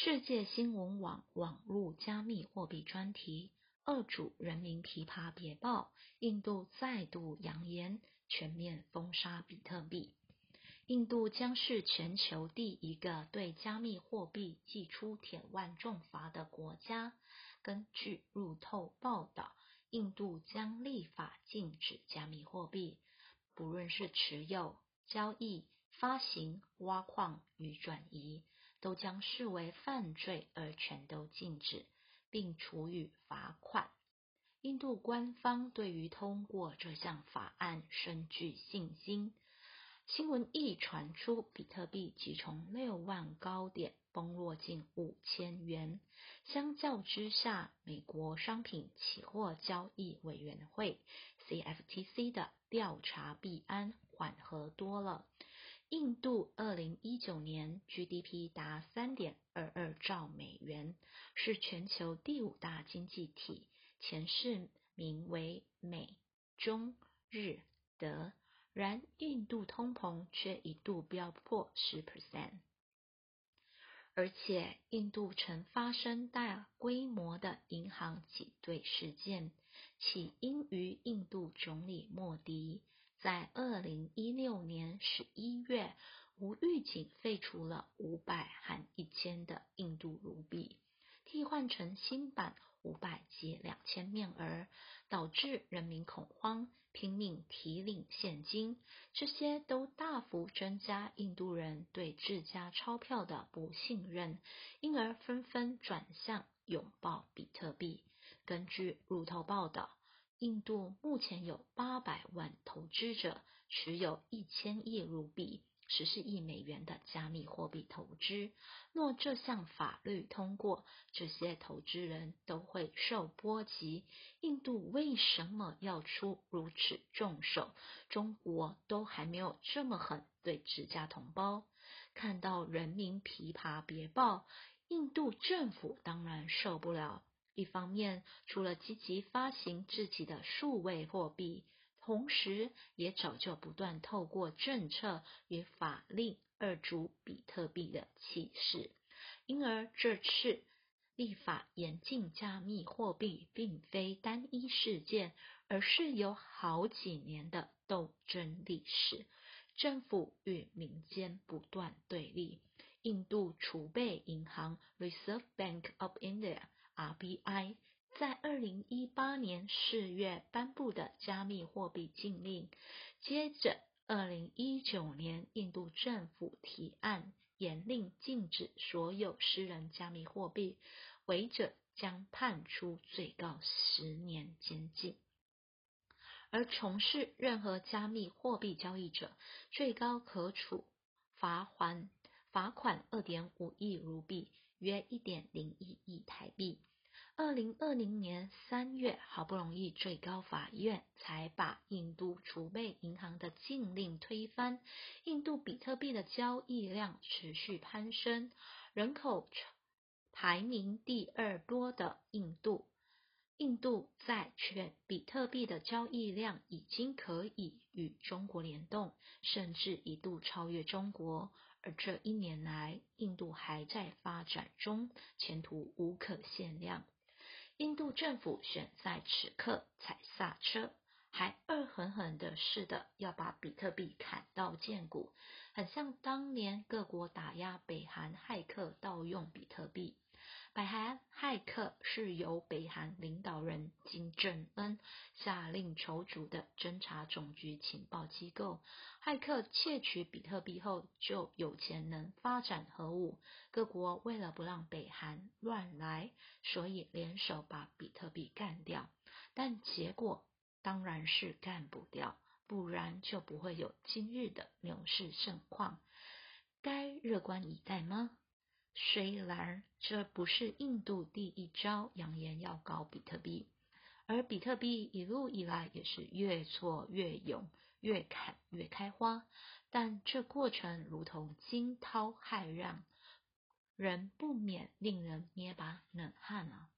世界新闻网网络加密货币专题，二主人民琵琶别报，印度再度扬言全面封杀比特币。印度将是全球第一个对加密货币寄出铁腕重罚的国家。根据路透报道，印度将立法禁止加密货币，不论是持有、交易、发行、挖矿与转移。都将视为犯罪而全都禁止，并处以罚款。印度官方对于通过这项法案深具信心。新闻一传出，比特币即从六万高点崩落近五千元。相较之下，美国商品期货交易委员会 （CFTC） 的调查币安缓和多了。印度二零一九年 GDP 达三点二二兆美元，是全球第五大经济体，前四名为美、中、日、德。然印度通膨却一度飙破十 percent，而且印度曾发生大规模的银行挤兑事件，起因于印度总理莫迪。在二零一六年十一月，无预警废除了五百和一千的印度卢比，替换成新版五百及两千面额，导致人民恐慌，拼命提领现金。这些都大幅增加印度人对自家钞票的不信任，因而纷纷转向拥抱比特币。根据路透报道。印度目前有八百万投资者持有一千亿卢比、十四亿美元的加密货币投资。若这项法律通过，这些投资人都会受波及。印度为什么要出如此重手？中国都还没有这么狠对自家同胞。看到人民琵琶别报，印度政府当然受不了。一方面，除了积极发行自己的数位货币，同时也早就不断透过政策与法令二逐比特币的气势。因而这次立法严禁加密货币，并非单一事件，而是有好几年的斗争历史。政府与民间不断对立。印度储备银行 （Reserve Bank of India）。RBI 在二零一八年四月颁布的加密货币禁令，接着二零一九年印度政府提案严令禁止所有私人加密货币，违者将判处最高十年监禁，而从事任何加密货币交易者，最高可处罚还罚款二点五亿卢币，约一点零一亿台币。二零二零年三月，好不容易最高法院才把印度储备银行的禁令推翻。印度比特币的交易量持续攀升，人口排名第二多的印度，印度在全比特币的交易量已经可以与中国联动，甚至一度超越中国。而这一年来，印度还在发展中，前途无可限量。印度政府选在此刻踩刹车，还恶狠狠的似的要把比特币砍到见骨，很像当年各国打压北韩骇客盗用比特币。北韩骇客是由北韩领导人金正恩下令筹组的侦察总局情报机构。骇客窃取比特币后，就有钱能发展核武。各国为了不让北韩乱来，所以联手把比特币干掉。但结果当然是干不掉，不然就不会有今日的牛市盛况。该乐观以待吗？虽然这不是印度第一招扬言要搞比特币，而比特币一路以来也是越挫越勇，越砍越开花，但这过程如同惊涛骇浪，人不免令人捏把冷汗啊！